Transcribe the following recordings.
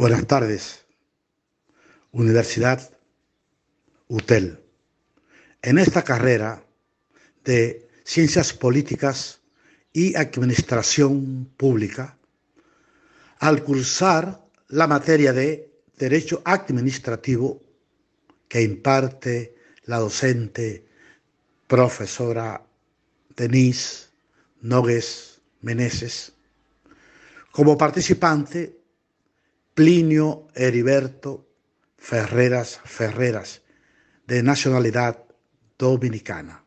Buenas tardes. Universidad UTEL. En esta carrera de Ciencias Políticas y Administración Pública, al cursar la materia de Derecho Administrativo que imparte la docente profesora Denise Nogues Meneses, como participante Plinio Heriberto Ferreras Ferreras, de nacionalidad dominicana.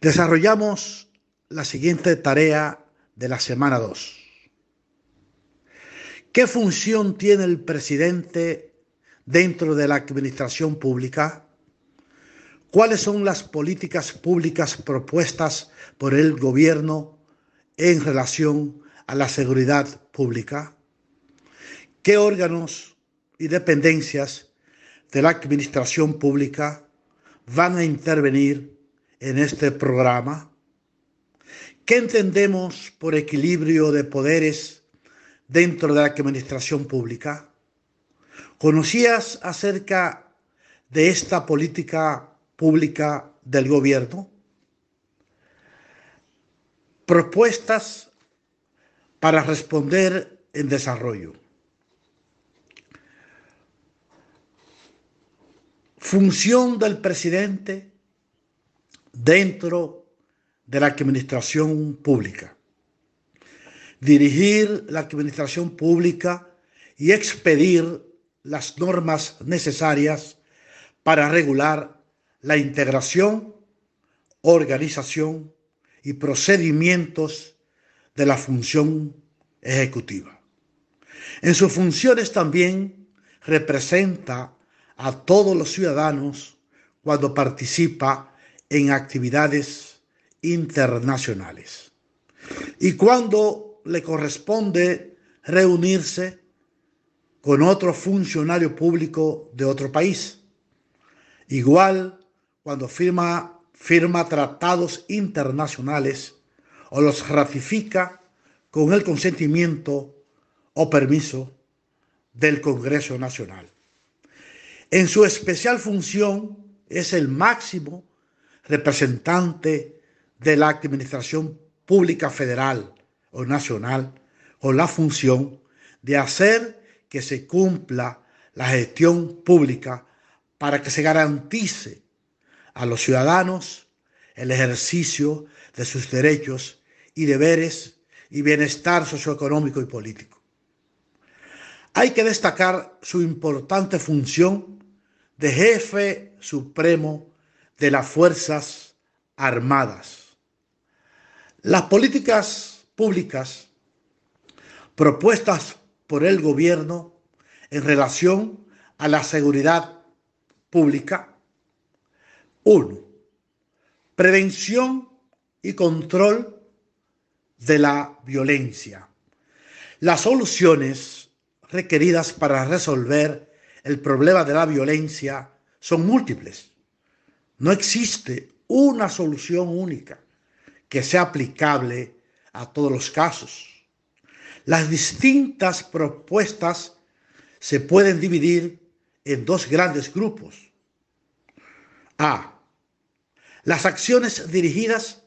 Desarrollamos la siguiente tarea de la semana 2. ¿Qué función tiene el presidente dentro de la administración pública? ¿Cuáles son las políticas públicas propuestas por el gobierno en relación a la seguridad pública? ¿Qué órganos y dependencias de la administración pública van a intervenir en este programa? ¿Qué entendemos por equilibrio de poderes dentro de la administración pública? ¿Conocías acerca de esta política pública del gobierno? Propuestas para responder en desarrollo. Función del presidente dentro de la administración pública. Dirigir la administración pública y expedir las normas necesarias para regular la integración, organización y procedimientos de la función ejecutiva. En sus funciones también representa a todos los ciudadanos cuando participa en actividades internacionales. Y cuando le corresponde reunirse con otro funcionario público de otro país. Igual cuando firma, firma tratados internacionales o los ratifica con el consentimiento o permiso del Congreso Nacional. En su especial función es el máximo representante de la Administración Pública Federal o Nacional con la función de hacer que se cumpla la gestión pública para que se garantice a los ciudadanos el ejercicio de sus derechos y deberes y bienestar socioeconómico y político. Hay que destacar su importante función de jefe supremo de las Fuerzas Armadas. Las políticas públicas propuestas por el gobierno en relación a la seguridad pública. Uno, prevención y control de la violencia. Las soluciones requeridas para resolver el problema de la violencia son múltiples. No existe una solución única que sea aplicable a todos los casos. Las distintas propuestas se pueden dividir en dos grandes grupos. A. Las acciones dirigidas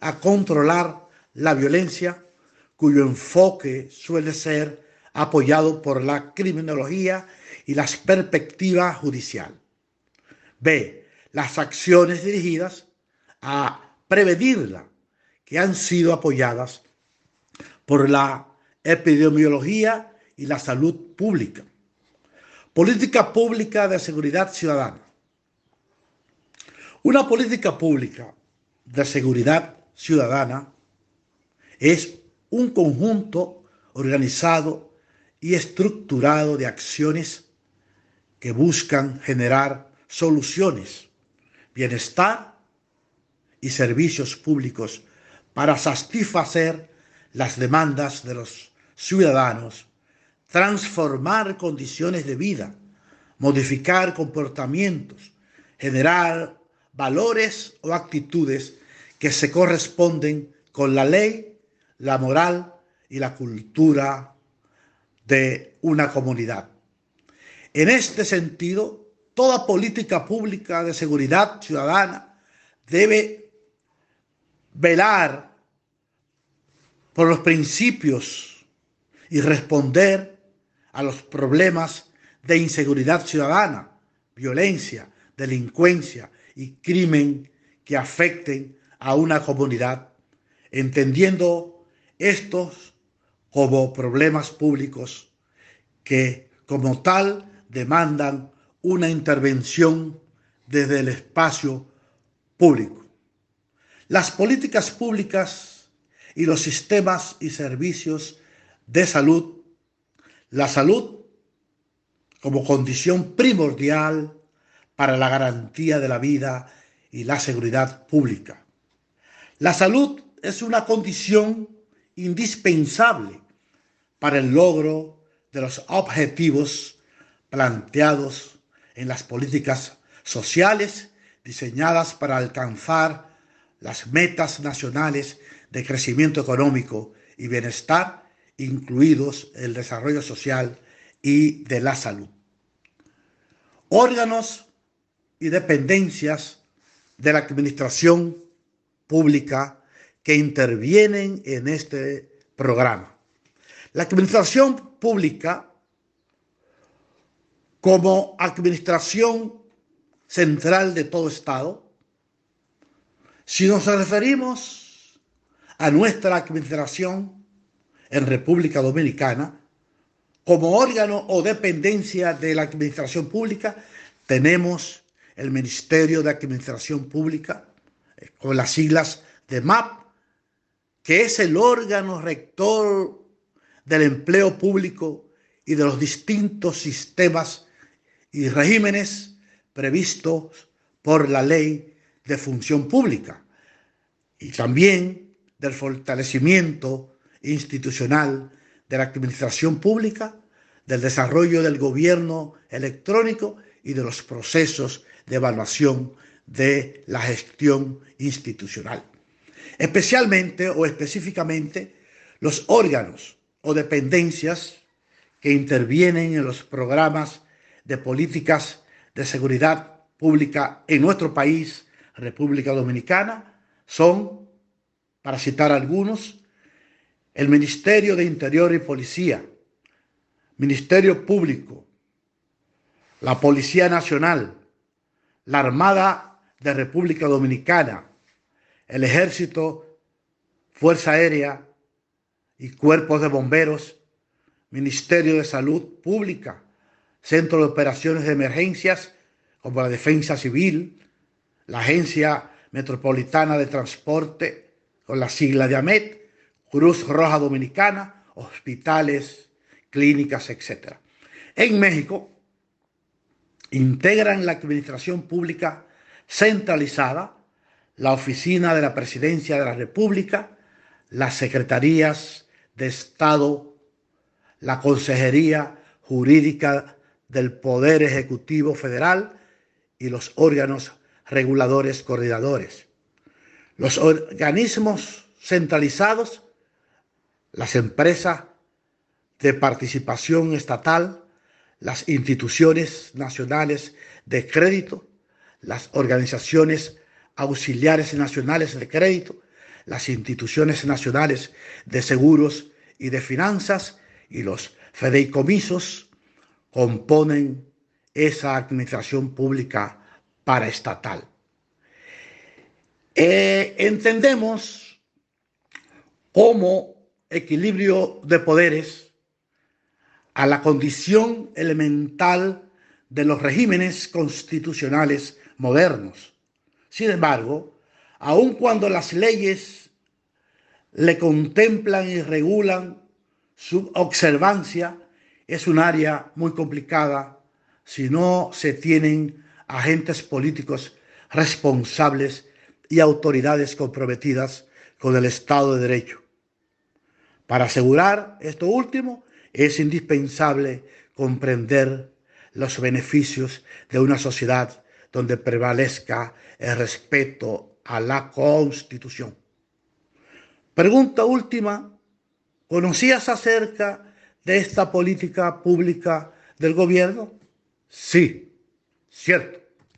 a controlar la violencia, cuyo enfoque suele ser apoyado por la criminología y las perspectivas judicial. B. Las acciones dirigidas a prevenirla, que han sido apoyadas por la epidemiología y la salud pública. Política pública de seguridad ciudadana. Una política pública de seguridad ciudadana es un conjunto organizado y estructurado de acciones que buscan generar soluciones, bienestar y servicios públicos para satisfacer las demandas de los ciudadanos, transformar condiciones de vida, modificar comportamientos, generar valores o actitudes que se corresponden con la ley, la moral y la cultura de una comunidad. En este sentido, toda política pública de seguridad ciudadana debe velar por los principios y responder a los problemas de inseguridad ciudadana, violencia, delincuencia y crimen que afecten a una comunidad, entendiendo estos como problemas públicos que como tal demandan una intervención desde el espacio público. Las políticas públicas y los sistemas y servicios de salud, la salud como condición primordial para la garantía de la vida y la seguridad pública. La salud es una condición indispensable para el logro de los objetivos planteados en las políticas sociales diseñadas para alcanzar las metas nacionales de crecimiento económico y bienestar, incluidos el desarrollo social y de la salud. Órganos y dependencias de la administración pública que intervienen en este programa. La administración pública como administración central de todo Estado, si nos referimos a nuestra administración en República Dominicana, como órgano o dependencia de la administración pública, tenemos el Ministerio de Administración Pública, eh, con las siglas de MAP, que es el órgano rector del empleo público y de los distintos sistemas y regímenes previstos por la ley de función pública y también del fortalecimiento institucional de la administración pública, del desarrollo del gobierno electrónico y de los procesos de evaluación de la gestión institucional. Especialmente o específicamente los órganos o dependencias que intervienen en los programas de políticas de seguridad pública en nuestro país, República Dominicana, son, para citar algunos, el Ministerio de Interior y Policía, Ministerio Público, la Policía Nacional, la Armada de República Dominicana, el Ejército, Fuerza Aérea y Cuerpos de Bomberos, Ministerio de Salud Pública, Centro de Operaciones de Emergencias como la Defensa Civil, la Agencia Metropolitana de Transporte con la sigla de AMET, Cruz Roja Dominicana, hospitales, clínicas, etc. En México, integran la administración pública centralizada, la oficina de la presidencia de la República, las secretarías de Estado, la Consejería Jurídica del Poder Ejecutivo Federal y los órganos reguladores coordinadores. Los organismos centralizados, las empresas de participación estatal, las instituciones nacionales de crédito, las organizaciones auxiliares nacionales de crédito, las instituciones nacionales de seguros y de finanzas y los fideicomisos componen esa administración pública paraestatal. Eh, entendemos como equilibrio de poderes a la condición elemental de los regímenes constitucionales modernos. Sin embargo, aun cuando las leyes le contemplan y regulan su observancia, es un área muy complicada si no se tienen agentes políticos responsables y autoridades comprometidas con el Estado de Derecho. Para asegurar esto último, es indispensable comprender los beneficios de una sociedad donde prevalezca el respeto a la Constitución. Pregunta última. ¿Conocías acerca de esta política pública del gobierno? Sí, cierto.